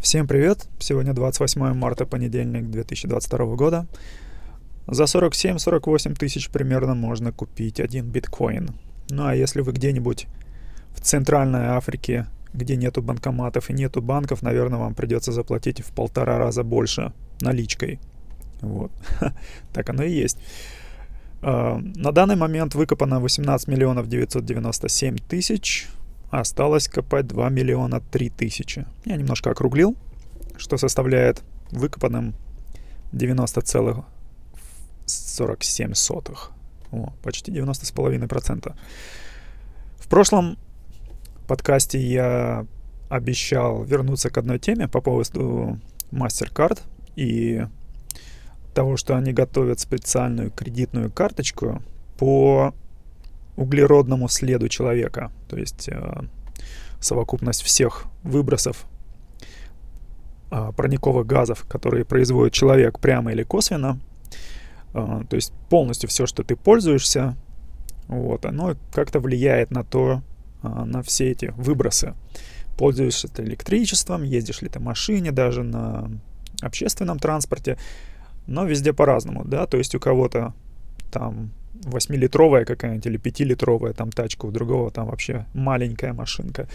Всем привет! Сегодня 28 марта, понедельник 2022 года. За 47-48 тысяч примерно можно купить один биткоин. Ну а если вы где-нибудь в Центральной Африке, где нету банкоматов и нету банков, наверное, вам придется заплатить в полтора раза больше наличкой. Вот. так оно и есть. А, на данный момент выкопано 18 миллионов 997 тысяч осталось копать 2 миллиона 3 тысячи. Я немножко округлил, что составляет выкопанным 90,47. О, почти 90,5%. В прошлом подкасте я обещал вернуться к одной теме по поводу MasterCard и того, что они готовят специальную кредитную карточку по углеродному следу человека, то есть э, совокупность всех выбросов э, парниковых газов, которые производит человек прямо или косвенно, э, то есть полностью все, что ты пользуешься, вот, оно как-то влияет на то, э, на все эти выбросы. Пользуешься ты электричеством, ездишь ли ты машине, даже на общественном транспорте, но везде по-разному, да, то есть у кого-то там 8-литровая какая-нибудь или 5-литровая там тачка, у другого там вообще маленькая машинка.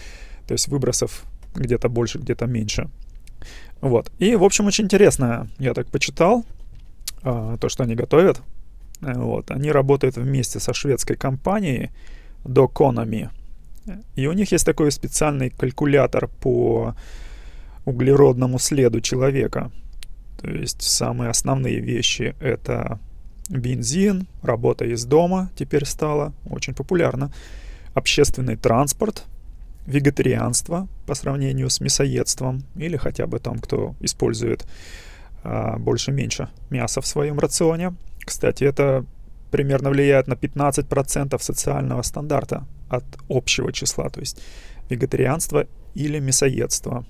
То есть выбросов где-то больше, где-то меньше. Вот. И, в общем, очень интересно. Я так почитал а, то, что они готовят. Вот. Они работают вместе со шведской компанией Doconomy. И у них есть такой специальный калькулятор по углеродному следу человека. То есть самые основные вещи — это бензин, работа из дома теперь стала очень популярна, общественный транспорт, вегетарианство по сравнению с мясоедством или хотя бы там, кто использует а, больше-меньше мяса в своем рационе. Кстати, это примерно влияет на 15% социального стандарта от общего числа, то есть вегетарианство или мясоедство.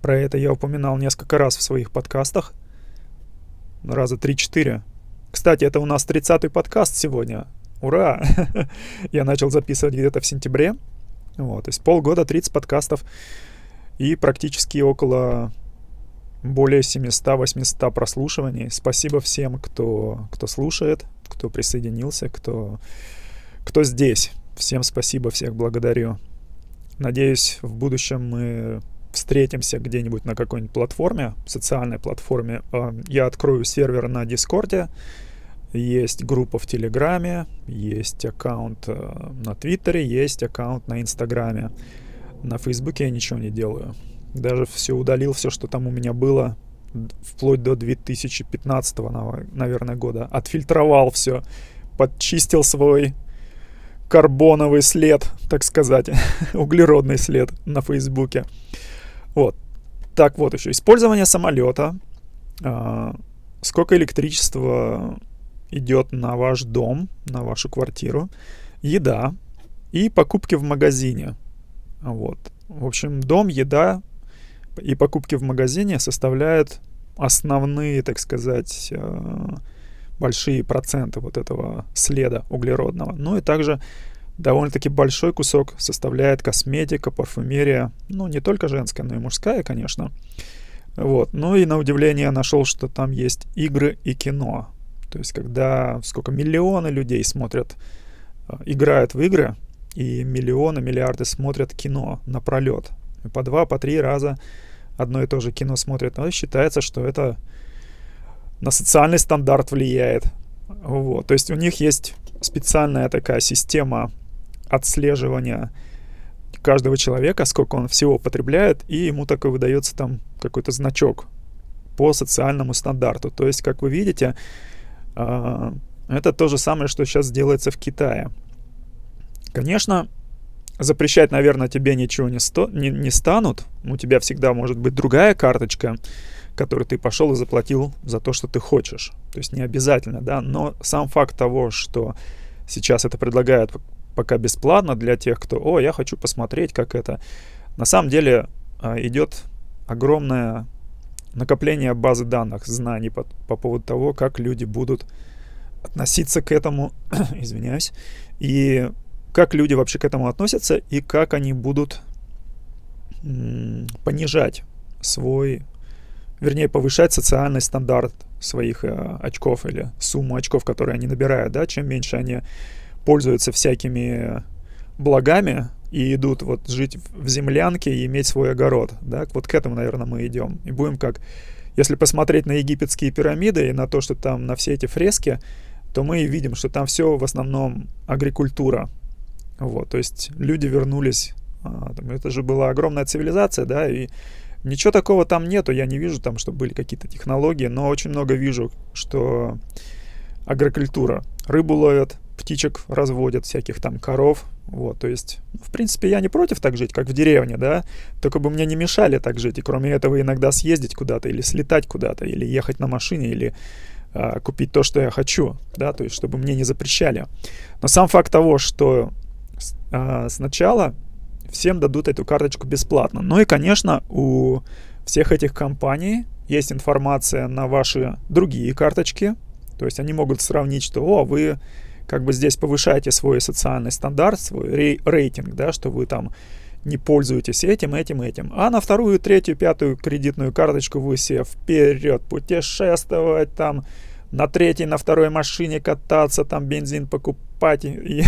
Про это я упоминал несколько раз в своих подкастах – раза 3-4. Кстати, это у нас 30-й подкаст сегодня. Ура! Я начал записывать где-то в сентябре. Вот, то есть полгода, 30 подкастов. И практически около более 700-800 прослушиваний. Спасибо всем, кто, кто слушает, кто присоединился, кто, кто здесь. Всем спасибо, всех благодарю. Надеюсь, в будущем мы встретимся где-нибудь на какой-нибудь платформе, социальной платформе, а, я открою сервер на Дискорде, есть группа в Телеграме, есть аккаунт э, на Твиттере, есть аккаунт на Инстаграме. На Фейсбуке я ничего не делаю. Даже все удалил, все, что там у меня было, вплоть до 2015, наверное, года. Отфильтровал все, подчистил свой карбоновый след, так сказать, углеродный след на Фейсбуке. Вот. Так вот еще. Использование самолета. А, сколько электричества идет на ваш дом, на вашу квартиру. Еда. И покупки в магазине. Вот. В общем, дом, еда и покупки в магазине составляют основные, так сказать, а, большие проценты вот этого следа углеродного. Ну и также довольно-таки большой кусок составляет косметика, парфюмерия, ну, не только женская, но и мужская, конечно. Вот. Ну и на удивление нашел, что там есть игры и кино. То есть, когда сколько миллионы людей смотрят, э, играют в игры, и миллионы, миллиарды смотрят кино на пролет. По два, по три раза одно и то же кино смотрят. Но считается, что это на социальный стандарт влияет. Вот. То есть у них есть специальная такая система отслеживания каждого человека, сколько он всего потребляет, и ему такой выдается там какой-то значок по социальному стандарту. То есть, как вы видите, а, это то же самое, что сейчас делается в Китае. Конечно, запрещать, наверное, тебе ничего не, сто, не, не станут. У тебя всегда может быть другая карточка, которую ты пошел и заплатил за то, что ты хочешь. То есть не обязательно, да, но сам факт того, что сейчас это предлагают пока бесплатно для тех, кто, о, я хочу посмотреть, как это. На самом деле а, идет огромное накопление базы данных, знаний по, по поводу того, как люди будут относиться к этому, извиняюсь, и как люди вообще к этому относятся, и как они будут понижать свой, вернее, повышать социальный стандарт своих э, очков или сумму очков, которые они набирают, да, чем меньше они пользуются всякими благами и идут вот жить в землянке и иметь свой огород, да, вот к этому, наверное, мы идем. И будем как, если посмотреть на египетские пирамиды и на то, что там, на все эти фрески, то мы видим, что там все в основном агрикультура. Вот, то есть люди вернулись, а, это же была огромная цивилизация, да, и ничего такого там нету, я не вижу там, что были какие-то технологии, но очень много вижу, что агрокультура. Рыбу ловят, птичек разводят, всяких там коров, вот, то есть, в принципе, я не против так жить, как в деревне, да, только бы мне не мешали так жить, и кроме этого иногда съездить куда-то, или слетать куда-то, или ехать на машине, или а, купить то, что я хочу, да, то есть, чтобы мне не запрещали. Но сам факт того, что а, сначала всем дадут эту карточку бесплатно. Ну и, конечно, у всех этих компаний есть информация на ваши другие карточки, то есть они могут сравнить, что, о, вы как бы здесь повышаете свой социальный стандарт, свой рей- рейтинг, да, что вы там не пользуетесь этим, этим, этим. А на вторую, третью, пятую кредитную карточку вы себе вперед путешествовать, там на третьей, на второй машине кататься, там бензин покупать и, и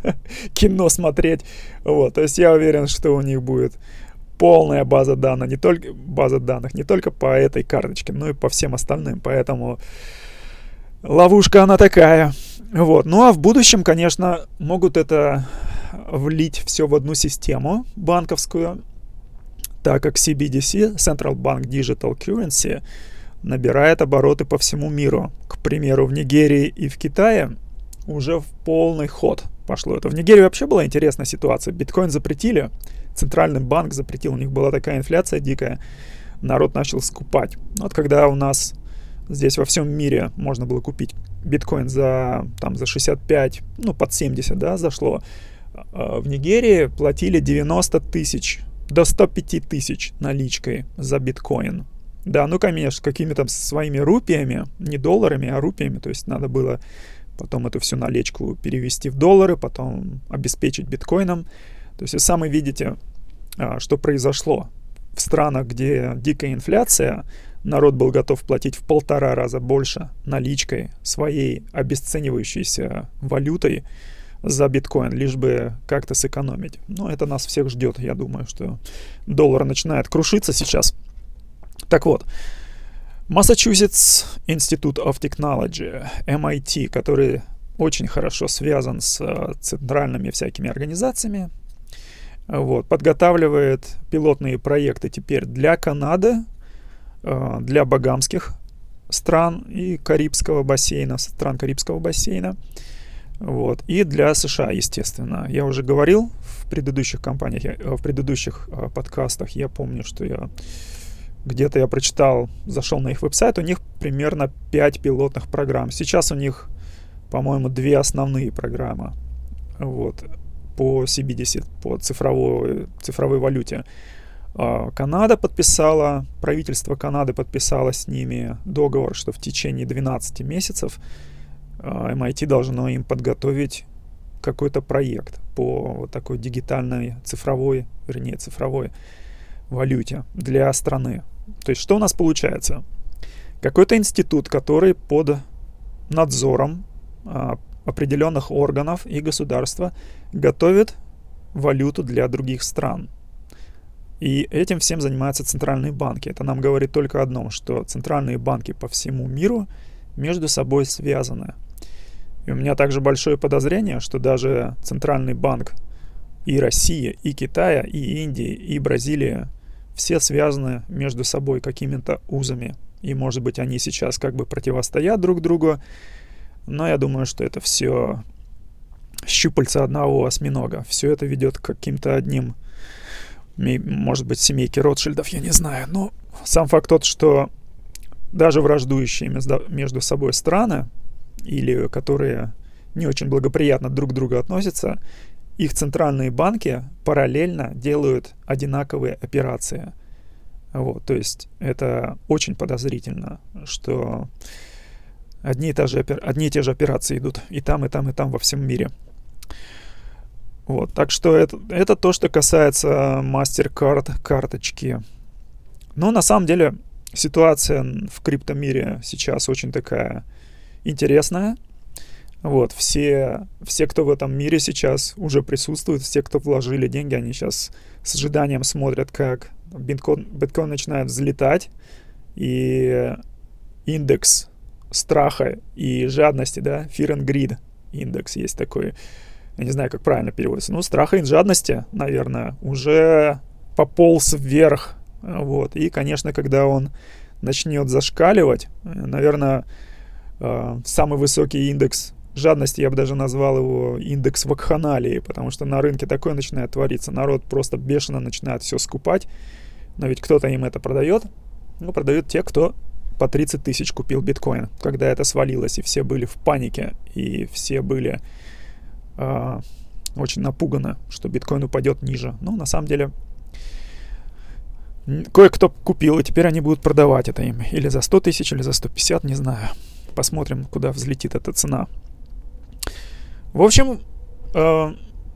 кино смотреть. Вот, то есть я уверен, что у них будет полная база данных, не только база данных, не только по этой карточке, но и по всем остальным. Поэтому ловушка она такая. Вот. Ну а в будущем, конечно, могут это влить все в одну систему банковскую, так как CBDC, Central Bank Digital Currency, набирает обороты по всему миру. К примеру, в Нигерии и в Китае уже в полный ход пошло это. В Нигерии вообще была интересная ситуация. Биткоин запретили, центральный банк запретил, у них была такая инфляция дикая, народ начал скупать. Вот когда у нас здесь во всем мире можно было купить биткоин за, там, за 65, ну, под 70, да, зашло, а, в Нигерии платили 90 тысяч до 105 тысяч наличкой за биткоин. Да, ну, конечно, какими-то своими рупиями, не долларами, а рупиями, то есть надо было потом эту всю наличку перевести в доллары, потом обеспечить биткоином. То есть вы сами видите, а, что произошло в странах, где дикая инфляция, народ был готов платить в полтора раза больше наличкой своей обесценивающейся валютой за биткоин, лишь бы как-то сэкономить. Но это нас всех ждет. Я думаю, что доллар начинает крушиться сейчас. Так вот, Massachusetts Institute of Technology, MIT, который очень хорошо связан с э, центральными всякими организациями, вот, подготавливает пилотные проекты теперь для Канады, для багамских стран и Карибского бассейна, стран Карибского бассейна. Вот. И для США, естественно. Я уже говорил в предыдущих компаниях, э, в предыдущих э, подкастах, я помню, что я где-то я прочитал, зашел на их веб-сайт, у них примерно 5 пилотных программ. Сейчас у них, по-моему, две основные программы вот, по CBDC, по цифровой, цифровой валюте. А, Канада подписала, правительство Канады подписало с ними договор, что в течение 12 месяцев MIT а, должно им подготовить какой-то проект по вот такой дигитальной цифровой, вернее, цифровой валюте для страны. То есть что у нас получается? Какой-то институт, который под надзором а, определенных органов и государства готовит валюту для других стран. И этим всем занимаются центральные банки. Это нам говорит только одно, что центральные банки по всему миру между собой связаны. И у меня также большое подозрение, что даже центральный банк и России, и Китая, и Индии, и Бразилии все связаны между собой какими-то узами. И, может быть, они сейчас как бы противостоят друг другу, но я думаю, что это все щупальца одного осьминога. Все это ведет к каким-то одним может быть, семейки Ротшильдов, я не знаю. Но сам факт тот, что даже враждующие между собой страны, или которые не очень благоприятно друг к другу относятся, их центральные банки параллельно делают одинаковые операции. Вот, то есть это очень подозрительно, что одни и, те же, одни и те же операции идут и там, и там, и там во всем мире. Вот, так что это, это то, что касается MasterCard карточки. Но на самом деле ситуация в криптомире сейчас очень такая интересная. Вот, все, все, кто в этом мире сейчас уже присутствует, все, кто вложили деньги, они сейчас с ожиданием смотрят, как биткоин, биткоин начинает взлетать, и индекс страха и жадности, да, fear and greed индекс есть такой, я не знаю, как правильно переводится, ну, страха и жадности, наверное, уже пополз вверх, вот, и, конечно, когда он начнет зашкаливать, наверное, э, самый высокий индекс жадности, я бы даже назвал его индекс вакханалии, потому что на рынке такое начинает твориться. Народ просто бешено начинает все скупать, но ведь кто-то им это продает. Ну, продают те, кто по 30 тысяч купил биткоин, когда это свалилось, и все были в панике, и все были э, очень напуганы, что биткоин упадет ниже. Но на самом деле кое-кто купил, и теперь они будут продавать это им. Или за 100 тысяч, или за 150, не знаю. Посмотрим, куда взлетит эта цена. В общем, э,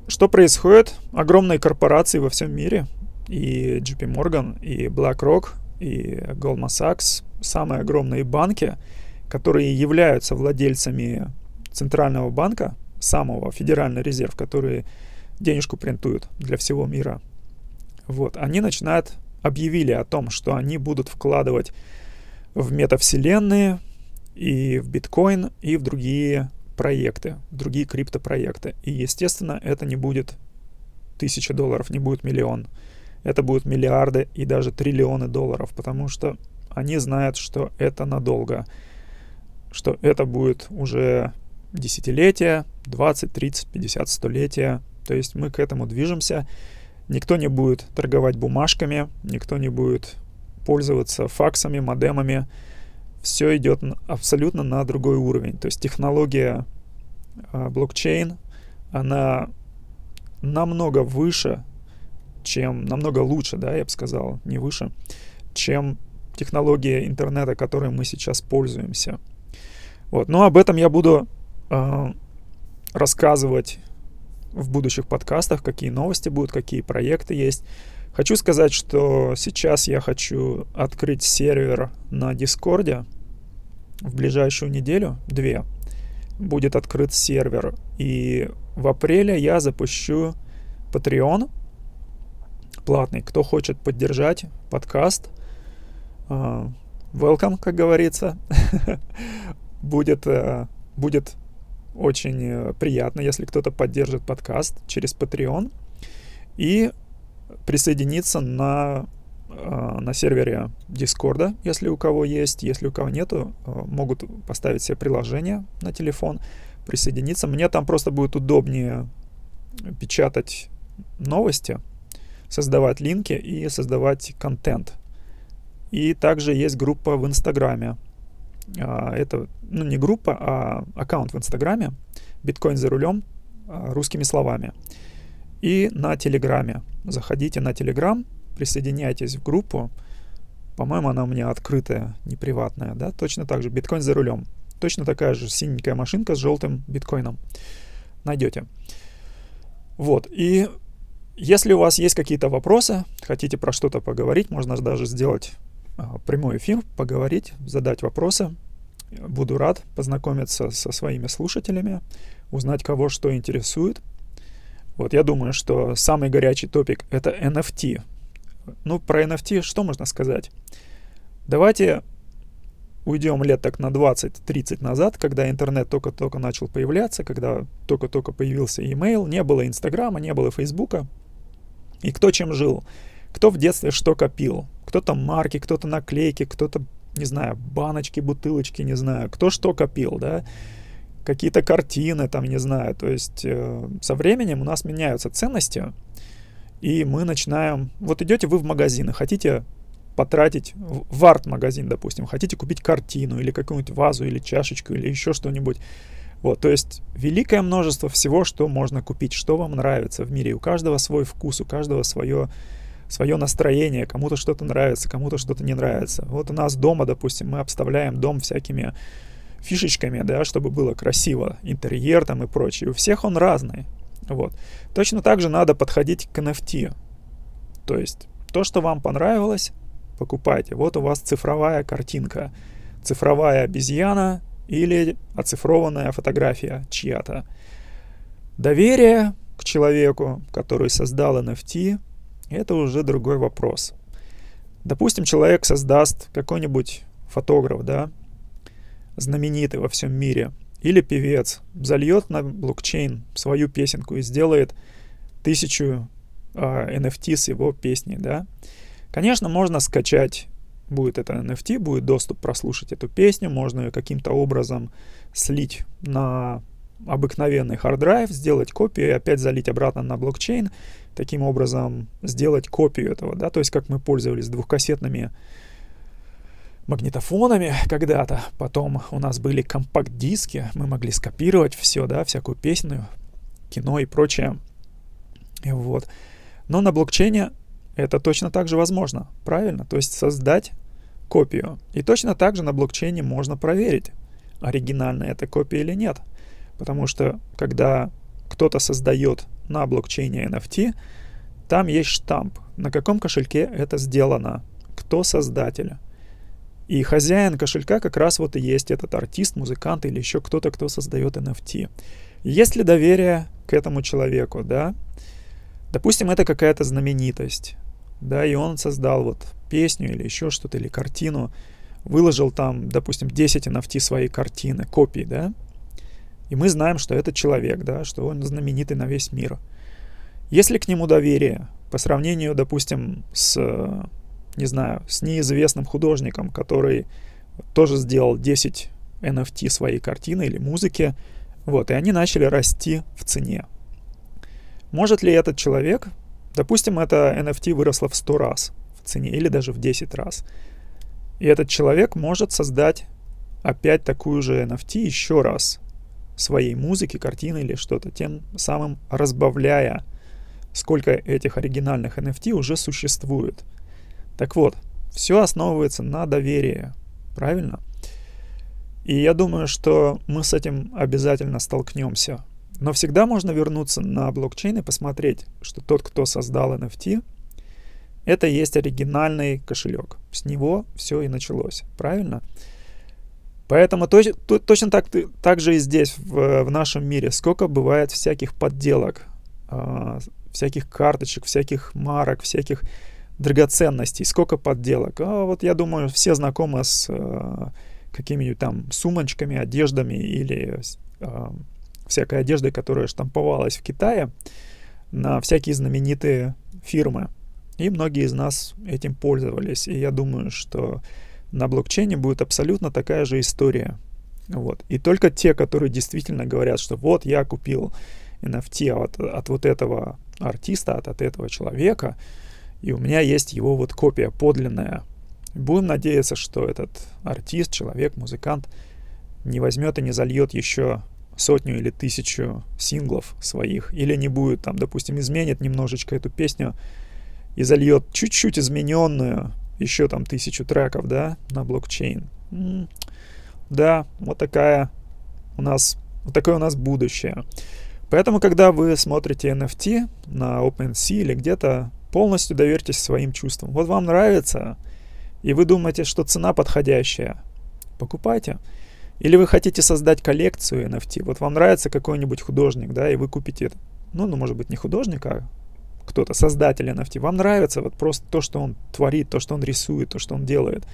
что происходит? Огромные корпорации во всем мире, и JP Morgan, и BlackRock, и Goldman Sachs, самые огромные банки, которые являются владельцами Центрального банка, самого Федеральный резерв, которые денежку принтуют для всего мира. Вот, они начинают, объявили о том, что они будут вкладывать в метавселенные и в биткоин и в другие проекты, другие криптопроекты. И, естественно, это не будет тысяча долларов, не будет миллион. Это будут миллиарды и даже триллионы долларов, потому что они знают, что это надолго, что это будет уже десятилетия, 20, 30, 50, столетия. То есть мы к этому движемся. Никто не будет торговать бумажками, никто не будет пользоваться факсами, модемами все идет абсолютно на другой уровень. То есть технология э, блокчейн, она намного выше, чем, намного лучше, да, я бы сказал, не выше, чем технология интернета, которой мы сейчас пользуемся. Вот. Но об этом я буду э, рассказывать в будущих подкастах, какие новости будут, какие проекты есть. Хочу сказать, что сейчас я хочу открыть сервер на Дискорде. В ближайшую неделю, две, будет открыт сервер. И в апреле я запущу Patreon платный. Кто хочет поддержать подкаст, uh, welcome, как говорится. будет, uh, будет очень э, приятно, если кто-то поддержит подкаст через Patreon. И присоединиться на, э, на сервере Дискорда, если у кого есть. Если у кого нету, э, могут поставить себе приложение на телефон, присоединиться. Мне там просто будет удобнее печатать новости, создавать линки и создавать контент. И также есть группа в Инстаграме. А, это, ну, не группа, а аккаунт в Инстаграме. Биткоин за рулем а, русскими словами и на Телеграме. Заходите на Телеграм, присоединяйтесь в группу. По-моему, она у меня открытая, не приватная, да? Точно так же, биткоин за рулем. Точно такая же синенькая машинка с желтым биткоином. Найдете. Вот, и если у вас есть какие-то вопросы, хотите про что-то поговорить, можно даже сделать прямой эфир, поговорить, задать вопросы. Буду рад познакомиться со своими слушателями, узнать, кого что интересует – вот я думаю, что самый горячий топик — это NFT. Ну, про NFT что можно сказать? Давайте уйдем лет так на 20-30 назад, когда интернет только-только начал появляться, когда только-только появился email, не было Инстаграма, не было Фейсбука. И кто чем жил? Кто в детстве что копил? Кто-то марки, кто-то наклейки, кто-то, не знаю, баночки, бутылочки, не знаю, кто что копил, да? какие-то картины, там, не знаю. То есть э, со временем у нас меняются ценности, и мы начинаем... Вот идете вы в магазин и хотите потратить в арт-магазин, допустим, хотите купить картину или какую-нибудь вазу или чашечку или еще что-нибудь. Вот, то есть великое множество всего, что можно купить, что вам нравится в мире. У каждого свой вкус, у каждого свое, свое настроение. Кому-то что-то нравится, кому-то что-то не нравится. Вот у нас дома, допустим, мы обставляем дом всякими фишечками, да, чтобы было красиво, интерьер там и прочее. У всех он разный. Вот. Точно так же надо подходить к NFT. То есть то, что вам понравилось, покупайте. Вот у вас цифровая картинка, цифровая обезьяна или оцифрованная фотография чья-то. Доверие к человеку, который создал NFT, это уже другой вопрос. Допустим, человек создаст какой-нибудь фотограф, да, знаменитый во всем мире, или певец, зальет на блокчейн свою песенку и сделает тысячу э, а, NFT с его песней, да. Конечно, можно скачать будет это NFT, будет доступ прослушать эту песню, можно ее каким-то образом слить на обыкновенный hard drive, сделать копию и опять залить обратно на блокчейн, таким образом сделать копию этого, да, то есть как мы пользовались двухкассетными магнитофонами когда-то, потом у нас были компакт-диски, мы могли скопировать все, да, всякую песню, кино и прочее, вот. Но на блокчейне это точно так же возможно, правильно? То есть создать копию. И точно так же на блокчейне можно проверить, оригинальная эта копия или нет. Потому что когда кто-то создает на блокчейне NFT, там есть штамп, на каком кошельке это сделано, кто создатель. И хозяин кошелька как раз вот и есть этот артист, музыкант или еще кто-то, кто создает NFT. Есть ли доверие к этому человеку, да? Допустим, это какая-то знаменитость, да, и он создал вот песню или еще что-то, или картину, выложил там, допустим, 10 NFT своей картины, копии, да, и мы знаем, что это человек, да, что он знаменитый на весь мир. Если к нему доверие по сравнению, допустим, с, не знаю, с неизвестным художником, который тоже сделал 10 NFT своей картины или музыки, вот, и они начали расти в цене. Может ли этот человек, допустим, это NFT выросло в 100 раз в цене или даже в 10 раз, и этот человек может создать опять такую же NFT еще раз своей музыки, картины или что-то, тем самым разбавляя, сколько этих оригинальных NFT уже существует. Так вот, все основывается на доверии, правильно? И я думаю, что мы с этим обязательно столкнемся но всегда можно вернуться на блокчейн и посмотреть, что тот, кто создал NFT, это есть оригинальный кошелек. С него все и началось. Правильно? Поэтому точ, то, точно так, так же и здесь, в, в нашем мире, сколько бывает всяких подделок, э, всяких карточек, всяких марок, всяких драгоценностей, сколько подделок. А вот я думаю, все знакомы с э, какими-нибудь там сумочками, одеждами или э, всякой одежды, которая штамповалась в Китае на всякие знаменитые фирмы. И многие из нас этим пользовались. И я думаю, что на блокчейне будет абсолютно такая же история. Вот. И только те, которые действительно говорят, что вот я купил NFT от, от вот этого артиста, от, от этого человека, и у меня есть его вот копия подлинная. Будем надеяться, что этот артист, человек, музыкант не возьмет и не зальет еще сотню или тысячу синглов своих, или не будет, там, допустим, изменит немножечко эту песню и зальет чуть-чуть измененную, еще там тысячу треков, да, на блокчейн. Да, вот такая у нас, вот такое у нас будущее. Поэтому, когда вы смотрите NFT на OpenSea или где-то, полностью доверьтесь своим чувствам. Вот вам нравится, и вы думаете, что цена подходящая, покупайте. Или вы хотите создать коллекцию NFT. Вот вам нравится какой-нибудь художник, да, и вы купите, ну, ну, может быть, не художник, а кто-то, создатель NFT. Вам нравится вот просто то, что он творит, то, что он рисует, то, что он делает.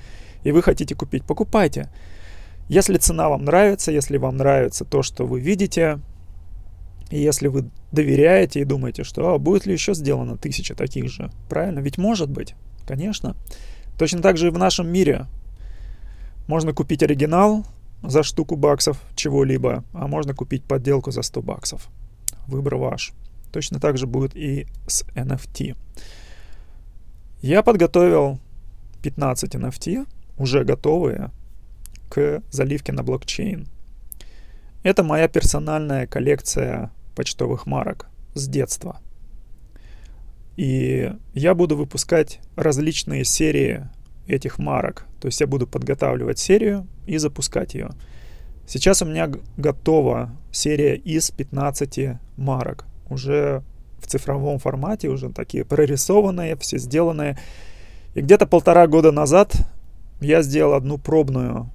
И вы хотите купить, покупайте. Если цена вам нравится, если вам нравится то, что вы видите, и если вы доверяете и думаете, что а, будет ли еще сделано тысяча таких же, правильно? Ведь может быть, конечно. Точно так же и в нашем мире. Можно купить оригинал, за штуку баксов чего-либо, а можно купить подделку за 100 баксов. Выбор ваш. Точно так же будет и с NFT. Я подготовил 15 NFT, уже готовые, к заливке на блокчейн. Это моя персональная коллекция почтовых марок с детства. И я буду выпускать различные серии этих марок. То есть я буду подготавливать серию и запускать ее. Сейчас у меня готова серия из 15 марок. Уже в цифровом формате, уже такие прорисованные, все сделанные. И где-то полтора года назад я сделал одну пробную,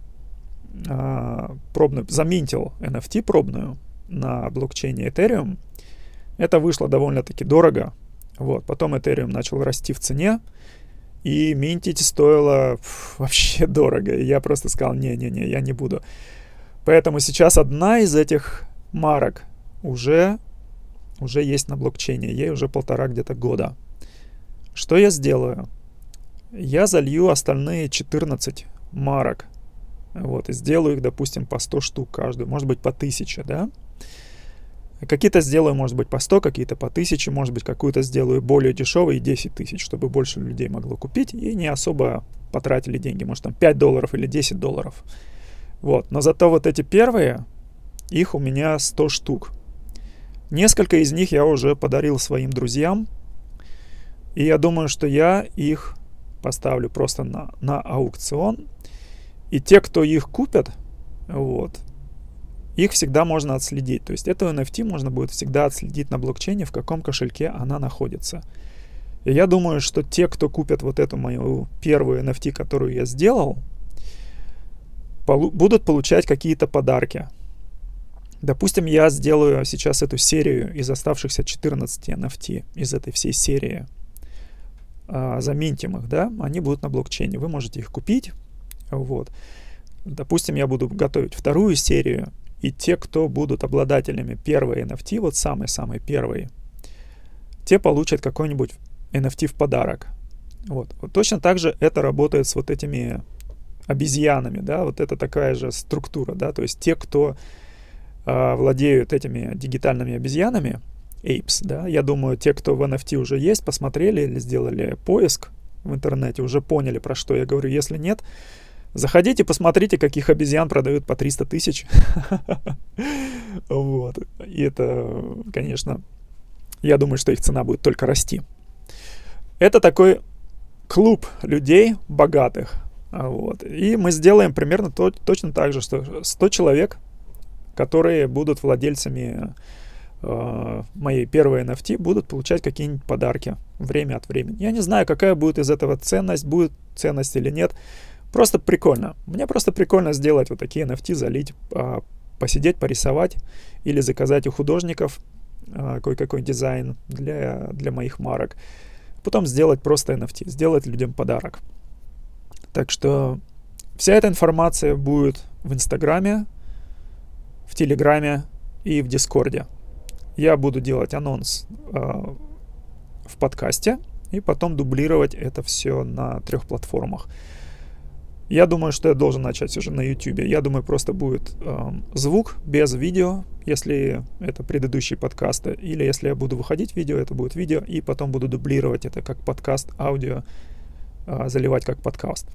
а, пробную, заминтил NFT пробную на блокчейне Ethereum. Это вышло довольно-таки дорого. Вот. Потом Ethereum начал расти в цене, и минтить стоило фу, вообще дорого. И я просто сказал, не-не-не, я не буду. Поэтому сейчас одна из этих марок уже, уже есть на блокчейне. Ей уже полтора где-то года. Что я сделаю? Я залью остальные 14 марок. Вот, и сделаю их, допустим, по 100 штук каждую, может быть, по 1000, да? Какие-то сделаю, может быть, по 100, какие-то по 1000, может быть, какую-то сделаю более дешевой, 10 тысяч, чтобы больше людей могло купить, и не особо потратили деньги, может, там 5 долларов или 10 долларов. Вот, но зато вот эти первые, их у меня 100 штук. Несколько из них я уже подарил своим друзьям, и я думаю, что я их поставлю просто на, на аукцион. И те, кто их купят, вот, их всегда можно отследить. То есть эту NFT можно будет всегда отследить на блокчейне, в каком кошельке она находится. И я думаю, что те, кто купят вот эту мою первую NFT, которую я сделал, полу- будут получать какие-то подарки. Допустим, я сделаю сейчас эту серию из оставшихся 14 NFT, из этой всей серии а, заминтим их, да, они будут на блокчейне. Вы можете их купить. Вот. Допустим, я буду готовить вторую серию, и те, кто будут обладателями первой NFT, вот самой-самой первой, те получат какой-нибудь NFT в подарок. Вот. вот. Точно так же это работает с вот этими обезьянами, да, вот это такая же структура, да, то есть те, кто владеют этими дигитальными обезьянами, Apes, да. Я думаю, те, кто в NFT уже есть, посмотрели или сделали поиск в интернете, уже поняли, про что я говорю. Если нет, заходите, посмотрите, каких обезьян продают по 300 тысяч. Вот. И это, конечно, я думаю, что их цена будет только расти. Это такой клуб людей богатых. Вот. И мы сделаем примерно то, точно так же, что 100 человек, которые будут владельцами Э, моей первой NFT будут получать какие-нибудь подарки время от времени. Я не знаю, какая будет из этого ценность, будет ценность или нет. Просто прикольно. Мне просто прикольно сделать вот такие NFT, залить, а, посидеть, порисовать или заказать у художников а, кое-какой дизайн для, для моих марок. Потом сделать просто NFT, сделать людям подарок. Так что вся эта информация будет в Инстаграме, в Телеграме и в Дискорде я буду делать анонс э, в подкасте и потом дублировать это все на трех платформах. Я думаю, что я должен начать уже на YouTube. Я думаю, просто будет э, звук без видео, если это предыдущие подкасты, или если я буду выходить видео, это будет видео, и потом буду дублировать это как подкаст, аудио, э, заливать как подкаст.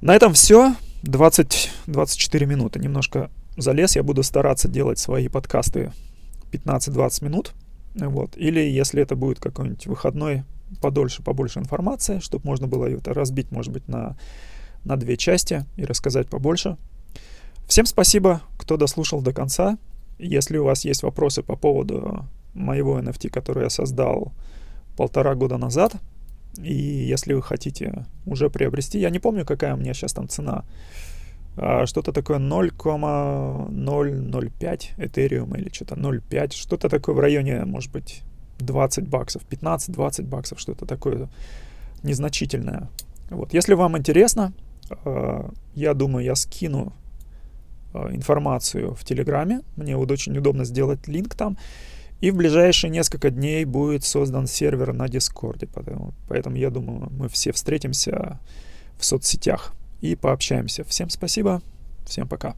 На этом все. 20-24 минуты. Немножко залез. Я буду стараться делать свои подкасты 15-20 минут. Вот. Или если это будет какой-нибудь выходной, подольше, побольше информации, чтобы можно было это разбить, может быть, на, на две части и рассказать побольше. Всем спасибо, кто дослушал до конца. Если у вас есть вопросы по поводу моего NFT, который я создал полтора года назад, и если вы хотите уже приобрести, я не помню, какая у меня сейчас там цена, что-то такое 0,005 Ethereum или что-то 0,5, что-то такое в районе, может быть, 20 баксов, 15-20 баксов, что-то такое незначительное. Вот. Если вам интересно, а, я думаю, я скину а, информацию в Телеграме. Мне вот очень удобно сделать линк там. И в ближайшие несколько дней будет создан сервер на Дискорде. Поэтому, поэтому я думаю, мы все встретимся в соцсетях и пообщаемся. Всем спасибо, всем пока.